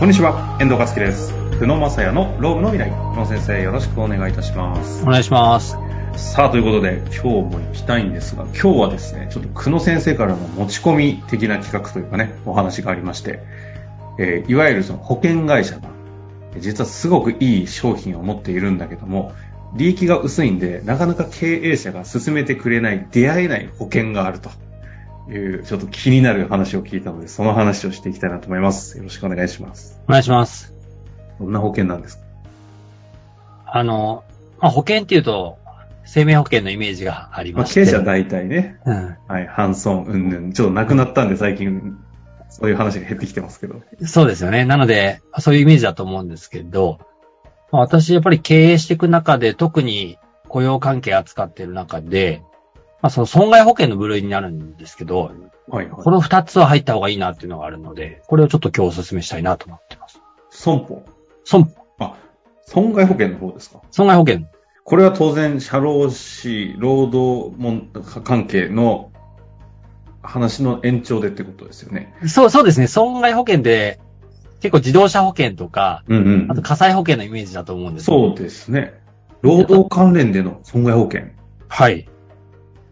こんにちは、遠藤和樹です。久野正也のロームの未来。久野先生、よろしくお願いいたしますお。願いします。さあ、ということで、今日も行きたいんですが、今日はですね、ちょっと久野先生からの持ち込み的な企画というかね、お話がありまして、えーいわゆるその保険会社が、実はすごくいい商品を持っているんだけども、利益が薄いんで、なかなか経営者が進めてくれない、出会えない保険があるという、ちょっと気になる話を聞いたので、その話をしていきたいなと思います。よろしくお願いします。お願いします。どんな保険なんですか？あの、まあ、保険っていうと、生命保険のイメージがありまして。経営者は大体ね、うん。はい、ハンソン、うんぬん、ちょっとなくなったんで最近、そういう話が減ってきてますけど。そうですよね。なので、そういうイメージだと思うんですけど、まあ、私やっぱり経営していく中で、特に雇用関係扱っている中で、まあ、その損害保険の部類になるんですけど、はい、はいこ。の二つは入った方がいいなっていうのがあるので、これをちょっと今日お勧めしたいなと思ってます。損保。損、あ、損害保険の方ですか？損害保険。これは当然、社労士、労働問関係の話の延長でってことですよね。そう、そうですね。損害保険で、結構自動車保険とか、うんうんあと火災保険のイメージだと思うんですそうですね。労働関連での損害保険。はい。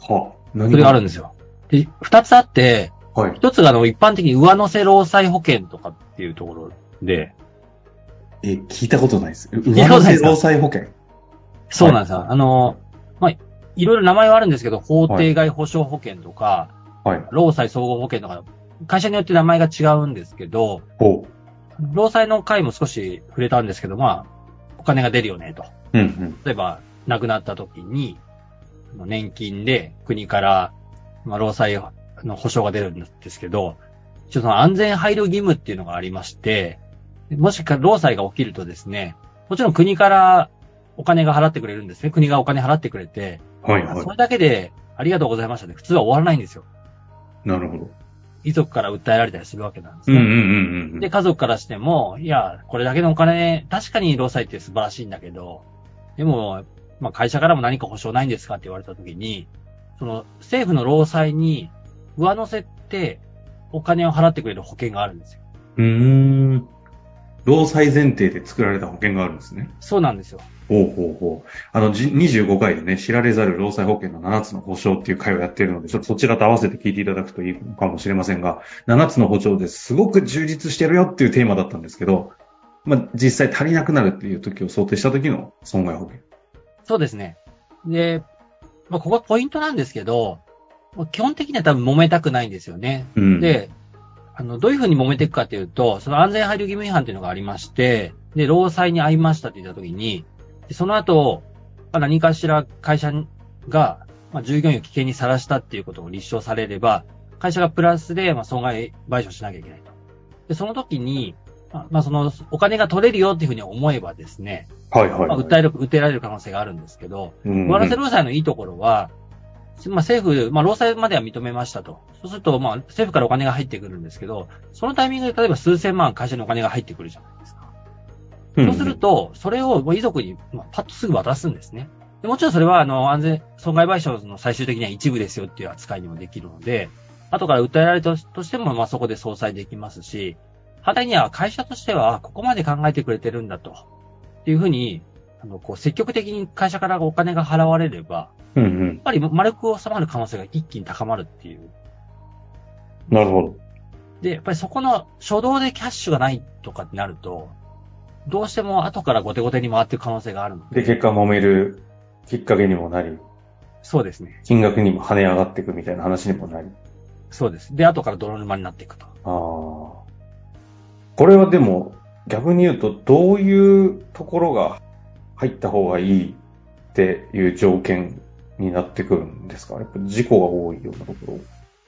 はあ、何それがあるんですよ。で、二つあって、はい。一つがあの、一般的に上乗せ労災保険とかっていうところで、え、聞いたことないです。上乗せ労災保険。そうなんですよ。あの、まあ、いろいろ名前はあるんですけど、法定外保障保険とか、はい。労災総合保険とか、会社によって名前が違うんですけど、ほ労災の回も少し触れたんですけど、まあ、お金が出るよねと。う。うんうん。例えば、亡くなった時に、年金で国から、まあ、労災の保障が出るんですけど、ちょっとその安全配慮義務っていうのがありまして、もしか労災が起きるとですね、もちろん国からお金が払ってくれるんですね。国がお金払ってくれて、はいはいそ。れだけでありがとうございましたね。普通は終わらないんですよ。なるほど。遺族から訴えられたりするわけなんですね。うんうんうんうん。で、家族からしても、いや、これだけのお金、確かに労災って素晴らしいんだけど、でも、まあ会社からも何か保証ないんですかって言われたときに、その政府の労災に上乗せってお金を払ってくれる保険があるんですよ。うーん。労災前提で作られた保険があるんですね。そうなんですよ。ほうほうほう。あの、じ25回でね、知られざる労災保険の7つの保障っていう回をやっているので、ちょっとそちらと合わせて聞いていただくといいかもしれませんが、7つの保障ですごく充実してるよっていうテーマだったんですけど、まあ、実際足りなくなるっていう時を想定した時の損害保険。そうですね。で、まあここはポイントなんですけど、まあ基本的には多分揉めたくないんですよね。うん。、で、あの、どういうふうに揉めていくかというと、その安全配慮義務違反というのがありまして、で、労災に遭いましたって言ったときに、でその後、まあ何かしら会社が、まあ、従業員を危険にさらしたっていうことを立証されれば、会社がプラスで、まあ、損害賠償しなきゃいけないと。で、その時に、まあ、まあその、お金が取れるよっていうふうに思えばですね、はいはい、まあ、訴える、訴えられる可能性があるんですけど、うん上乗せ労災のいいところは、まあ、政府、まあ、労災までは認めましたと。そうすると、まあ、政府からお金が入ってくるんですけど、そのタイミングで例えば数千万会社にお金が入ってくるじゃないですか。そうすると、それをまあ遺族に、まあ、パッとすぐ渡すんですね。でもちろんそれは、あの、安全、損害賠償の最終的には一部ですよっていう扱いにもできるので、後から訴えられたとしても、まあ、そこで相殺できますし、反対には会社としては、ここまで考えてくれてるんだと。っていうふうに、あの、こう、積極的に会社からお金が払われれば、うんうんやっぱり丸く収まる可能性が一気に高まるっていう。なるほど。で、やっぱりそこの初動でキャッシュがないとかってなると、どうしても後から後手後手に回っていく可能性があるので。で、結果揉めるきっかけにもなり、そうですね。金額にも跳ね上がっていくみたいな話にもなり。そうです。で、後から泥沼になっていくと。ああ。これはでも、逆に言うと、どういうところが入った方がいいっていう条件になってくるんですか？やっぱ事故が多いようなところ。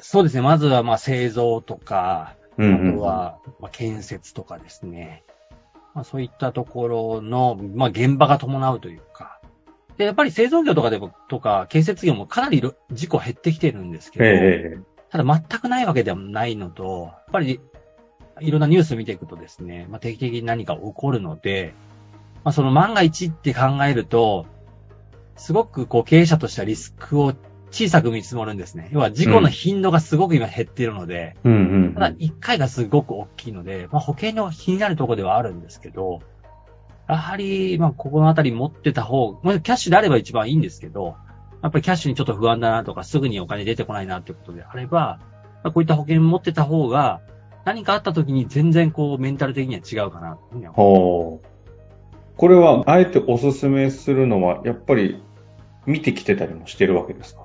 そうですね。まずは、まあ、製造とか、うんあとは、まあ、建設とかですね。まあ、そういったところの、まあ、現場が伴うというか。で、やっぱり製造業とかでも、とか、建設業もかなりろ事故減ってきてるんですけど、ええただ全くないわけではないのと、やっぱりいろんなニュース見ていくとですね、まあ、定期的に何か起こるので、まあ、その万が一って考えると、すごくこう経営者としてはリスクを小さく見積もるんですね。要は事故の頻度がすごく今減っているので、うんうん。ただ1回がすごく大きいので、まあ保険の気になるところではあるんですけど、やはり、まあここのあたり持ってた方、まあキャッシュであれば一番いいんですけど、やっぱりキャッシュにちょっと不安だなとか、すぐにお金出てこないなってことであれば、まあ、こういった保険持ってた方が、何かあった時に全然こうメンタル的には違うかなほう。これは、あえておすすめするのは、やっぱり、見てきてたりもしてるわけですか？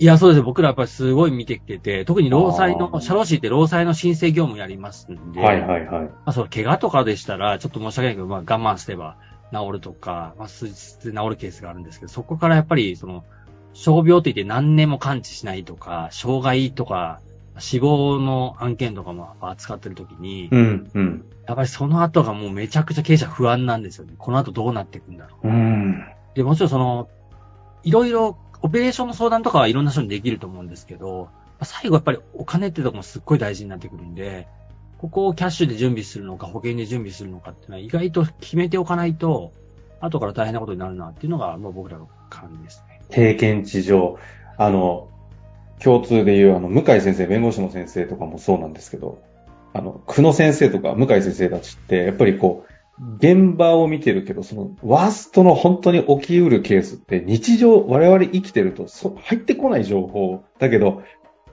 いや、そうです。僕らやっぱりすごい見てきてて、特に労災の、社労士って労災の申請業務やりますんで、はいはいはい。まあ、その怪我とかでしたら、ちょっと申し訳ないけど、まあ我慢すれば治るとか、まあ数日で治るケースがあるんですけど、そこからやっぱり、その、傷病って言って何年も完治しないとか、障害とか、死亡の案件とかも扱ってる時に、うん、うん。やっぱりその後がもうめちゃくちゃ経営者不安なんですよね。この後どうなっていくんだろう。うん。で、もちろんその、いろいろ、オペレーションの相談とかはいろんな人にできると思うんですけど、最後やっぱりお金ってとこもすっごい大事になってくるんで、ここをキャッシュで準備するのか、保険で準備するのかっていうのは意外と決めておかないと、後から大変なことになるなっていうのが、まあ僕らの感じですね。経験値上、あの、共通で言う、あの、向井先生、弁護士の先生とかもそうなんですけど、あの、久野先生とか向井先生たちって、やっぱりこう、現場を見てるけど、その、ワーストの本当に起きうるケースって、日常、我々生きてると、そ入ってこない情報。だけど、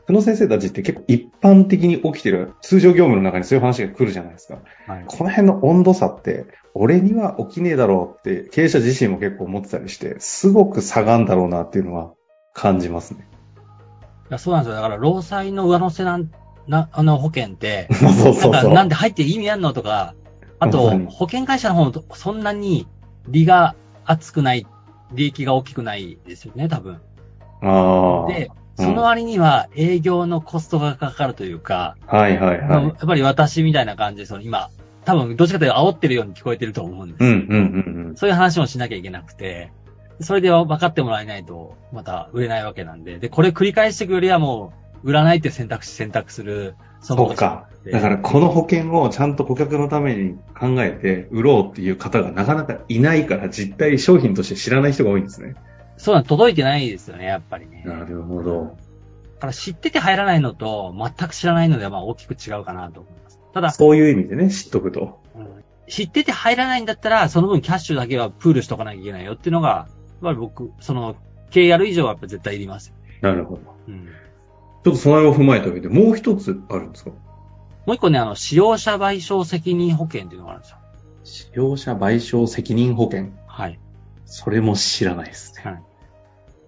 久野先生たちって結構一般的に起きてる、通常業務の中にそういう話が来るじゃないですか。はい。この辺の温度差って、俺には起きねえだろうって、経営者自身も結構思ってたりして、すごく差があるんだろうなっていうのは感じますね。いやそうなんですよ。だから、労災の上乗せなん、な、あの保険って、そうそうなんか。なんで入って意味あんのとか、あと保険会社の方もそんなに利が厚くない、利益が大きくないですよね、多分。ああ。で、うんその割には営業のコストがかかるというか、はいはいはい。やっぱり私みたいな感じで、その今、多分どっちかというと煽ってるように聞こえてると思うんです。うんうんうんそういう話もしなきゃいけなくて、それで分かってもらえないと、また売れないわけなんで、で、これ繰り返していくよりはもう、売らないって選択肢選択する、そそうか。だからこの保険をちゃんと顧客のために考えて売ろうっていう方がなかなかいないから実態商品として知らない人が多いんですね。そうなん届いてないですよね、やっぱりね。なるほど。だから知ってて入らないのと、全く知らないのではまあ大きく違うかなと思います。ただ、そういう意味でね、知っとくと。うん知ってて入らないんだったら、その分キャッシュだけはプールしとかなきゃいけないよっていうのが、やっぱり僕、その、経営やる以上はやっぱ絶対いりますよ。なるほど。うん。ちょっとその辺を踏まえた上で、もう一つあるんですか？もう一個ね、あの、使用者賠償責任保険っていうのがあるんですよ。使用者賠償責任保険。はい。それも知らないですね。はい。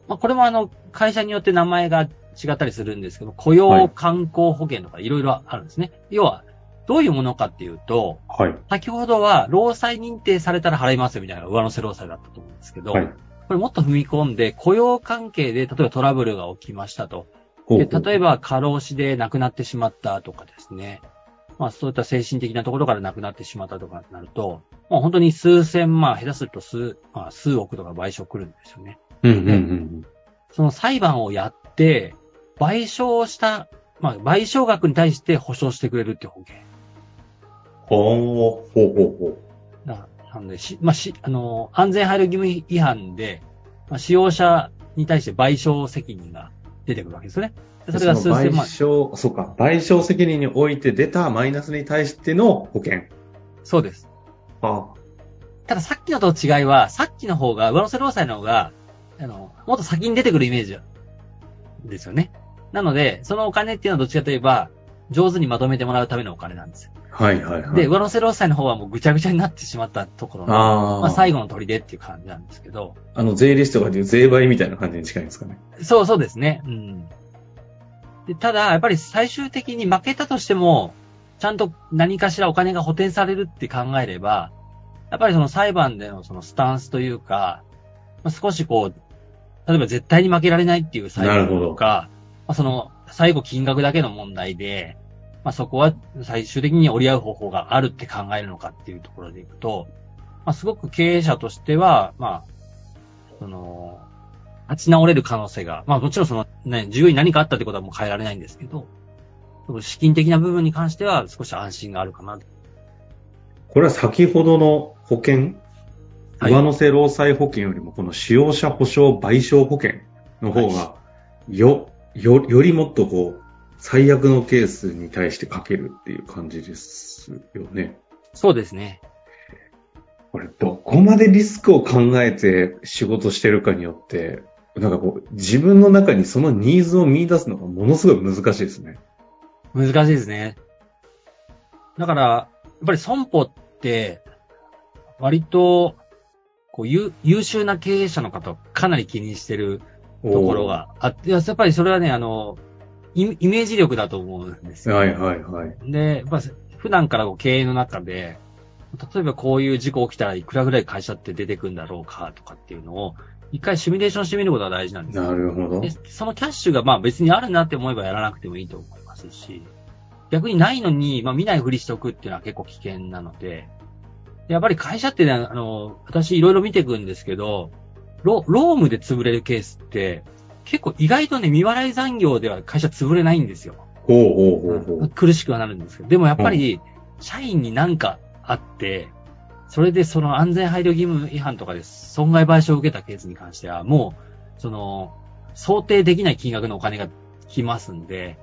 まあ、これもあの、会社によって名前が違ったりするんですけど、雇用観光保険とかいろいろあるんですね。要は、どういうものかっていうと、はい。先ほどは、労災認定されたら払いますよみたいな上乗せ労災だったと思うんですけど、はい。これもっと踏み込んで、雇用関係で、例えばトラブルが起きましたと。で例えば、過労死で亡くなってしまったとかですね。まあ、そういった精神的なところから亡くなってしまったとかになると、もう本当に数千万、下手すると数、まあ、数億とか賠償来るんですよね。うんうんうんその裁判をやって、賠償した、まあ、賠償額に対して保証してくれるっていう保険。ほう、ほうほうほだからなんで、し、まあ、し、あの、安全配慮義務違反で、まあ、使用者に対して賠償責任が出てくるわけですよね。それが数の賠千万。償、そうか、賠償責任において出たマイナスに対しての保険。そうです。あたださっきのと違いは、さっきの方が、上乗せ労災の方が、あの、もっと先に出てくるイメージですよね。なので、そのお金っていうのはどっちかといえば、上手にまとめてもらうためのお金なんですよ。はいはいはい。で、上乗せ労災の方はもうぐちゃぐちゃになってしまったところの、あーまあ、最後の砦っていう感じなんですけど、あの、税理士とかでいう税倍みたいな感じに近いんですかね。そうそうですね。うん。で、ただ、やっぱり最終的に負けたとしても、ちゃんと何かしらお金が補填されるって考えれば、やっぱりその裁判でのそのスタンスというか、まあ、少しこう、例えば絶対に負けられないっていう裁判とか、まあ、その最後金額だけの問題で、まあ、そこは最終的に折り合う方法があるって考えるのかっていうところでいくと、まあ、すごく経営者としては、まあ、その、立ち直れる可能性が、まあもちろんそのね、従業員に何かあったってことはもう変えられないんですけど、資金的な部分に関しては少し安心があるかなと。これは先ほどの保険、はい上乗せ労災保険よりもこの使用者保証賠償保険の方がよ、よ、よりもっとこう、最悪のケースに対してかけるっていう感じですよね。そうですね。これ、どこまでリスクを考えて仕事してるかによって、なんかこう、自分の中にそのニーズを見出すのがものすごい難しいですね。難しいですね。だから、やっぱり損保って、割と、こう、優優秀な経営者の方をかなり気にしてるところがあって、やっぱりそれはね、あの、イイメージ力だと思うんですよ。はいはいはい。で、まあ、普段からこう経営の中で、例えばこういう事故起きたらいくらぐらい会社って出てくんだろうかとかっていうのを、一回シミュレーションしてみることが大事なんですよ。なるほど。でそのキャッシュがまあ別にあるなって思えばやらなくてもいいと思いますし、逆にないのに、まあ見ないふりしておくっていうのは結構危険なので、やっぱり会社ってね、あの、私いろいろ見ていくんですけど、ロロームで潰れるケースって、結構意外とね、未払い残業では会社潰れないんですよ。ほうほうほうほう。苦しくはなるんですけど、でもやっぱり、社員になんかあって、それでその安全配慮義務違反とかで損害賠償を受けたケースに関しては、もう、その、想定できない金額のお金が来ますんで、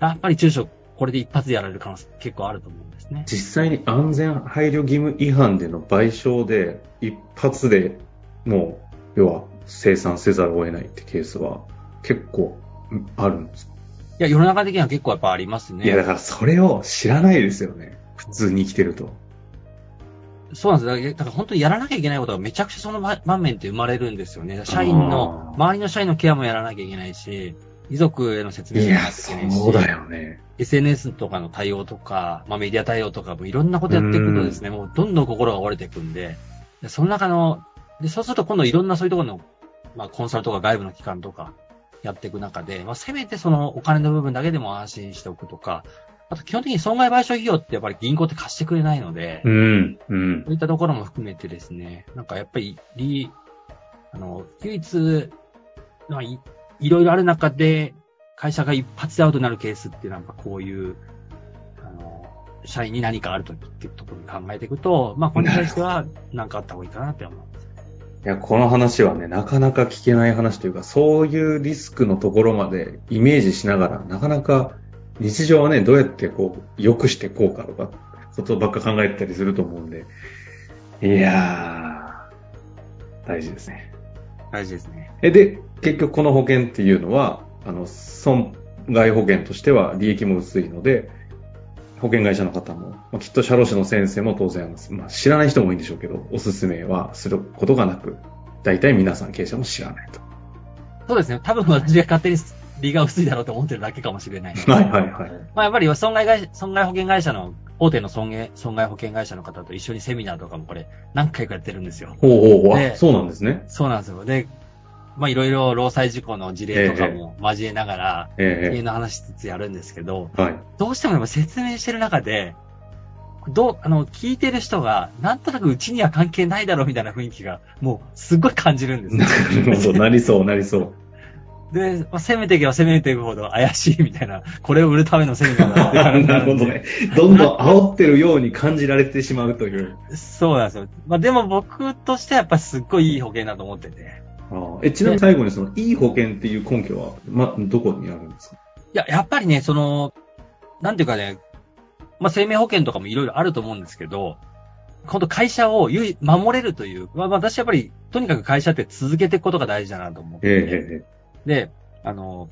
やっぱり中小、これで一発でやられる可能性結構あると思うんですね。実際に安全配慮義務違反での賠償で一発でもう、要は生産せざるを得ないってケースは結構あるんですか、いや、世の中的には結構やっぱありますね。いや、だからそれを知らないですよね。普通に生きてると。そうなんですだから。だから本当にやらなきゃいけないことがめちゃくちゃその場場面って生まれるんですよね。社員の、周りの社員のケアもやらなきゃいけないし、遺族への説明いや、もやらなきゃいけないし。そうだよね。SNS とかの対応とか、まあメディア対応とかもいろんなことやっていくとですね、もうどんどん心が折れていくんで、でその中の、で、そうすると今度いろんなそういうところの、まあコンサルとか外部の機関とかやっていく中で、まあせめてそのお金の部分だけでも安心しておくとか、あと基本的に損害賠償費用ってやっぱり銀行って貸してくれないので、うん、うん。そういったところも含めてですね、なんかやっぱり、り、あの、唯一、まあ、いいろいろある中で、会社が一発でアウトになるケースってなんかこういう、あの、社員に何かあるときっていうところに考えていくと、まあ、これに対しては何かあった方がいいかなって思う。いや、この話はね、なかなか聞けない話というか、そういうリスクのところまでイメージしながら、なかなか日常はね、どうやってこう、良くしてこうかとか、ことばっか考えてたりすると思うんで。いやー、大事ですね。大事ですね。え、で、結局この保険っていうのは、あの、損害保険としては利益も薄いので、保険会社の方も、まあ、きっと社労士の先生も当然、まあ、知らない人も多いんでしょうけど、おすすめはすることがなく、大体皆さん経営者も知らないと。そうですね。多分私が勝手に利が薄いだろうと思ってるだけかもしれない。はいはいはい。まあ、やっぱり損害会社、損害保険会社の、大手の損害、損害保険会社の方と一緒にセミナーとかもこれ何回かやってるんですよ。ほうほうほう。そうなんですね。そうなんですよ。で、まあいろいろ労災事故の事例とかも交えながら、経え営の話しつつやるんですけど、えはい。どうしても説明してる中で、どう、あの、聞いてる人が、なんとなくうちには関係ないだろうみたいな雰囲気が、もう、すっごい感じるんですよな。るほど。なりそう、なりそう。で、まあ、攻めていけば攻めていくほど怪しいみたいな、これを売るためのセミナーだって なるほどね。どんどん煽ってるように感じられてしまうという。そうなんですよ。まあでも僕としてはやっぱすっごいいい保険だと思ってて。ああえちなみに最後にその、いい保険っていう根拠は、ま、どこにあるんですか？いや、やっぱりね、その、なんていうかね、まあ生命保険とかもいろいろあると思うんですけど、本当会社を唯守れるという、まあ私やっぱり、とにかく会社って続けていくことが大事だなと思ってて、えええで、あの、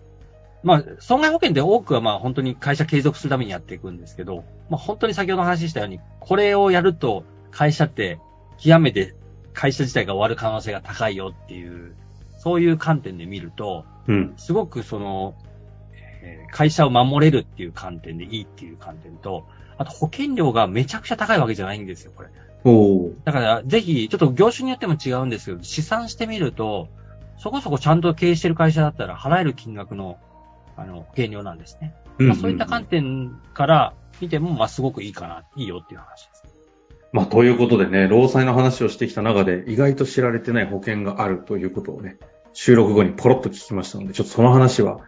まあ、損害保険って多くはまあ本当に会社継続するためにやっていくんですけど、まあ本当に先ほど話したように、これをやると会社って極めて会社自体が終わる可能性が高いよっていう、そういう観点で見ると、えうん。すごくその、えー会社を守れるっていう観点でいいっていう観点と、あと保険料がめちゃくちゃ高いわけじゃないんですよ、これ。おーだから、ぜひ、ちょっと業種によっても違うんですけど、試算してみると、そこそこちゃんと経営してる会社だったら払える金額の、あの、保険料なんですね。まあ、そういった観点から見ても、まあ、すごくいいかな、いいよっていう話です。まあ、ということでね、労災の話をしてきた中で、意外と知られてない保険があるということをね、収録後にポロッと聞きましたので、ちょっとその話は、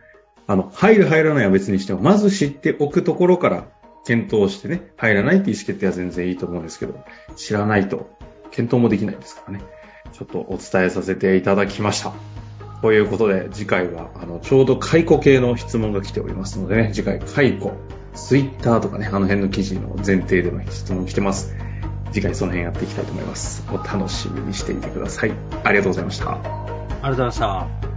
あの、入る入らないは別にしても、まず知っておくところから検討してね、入らないって意思決定は全然いいと思うんですけど、知らないと検討もできないですからね。ちょっとお伝えさせていただきました。ということで、次回は、あの、ちょうど解雇系の質問が来ておりますのでね、次回、解雇、ツイッターとかね、あの辺の記事の前提での質問来てます。次回その辺やっていきたいと思います。お楽しみにしていてください。ありがとうございました。ありがとうございました。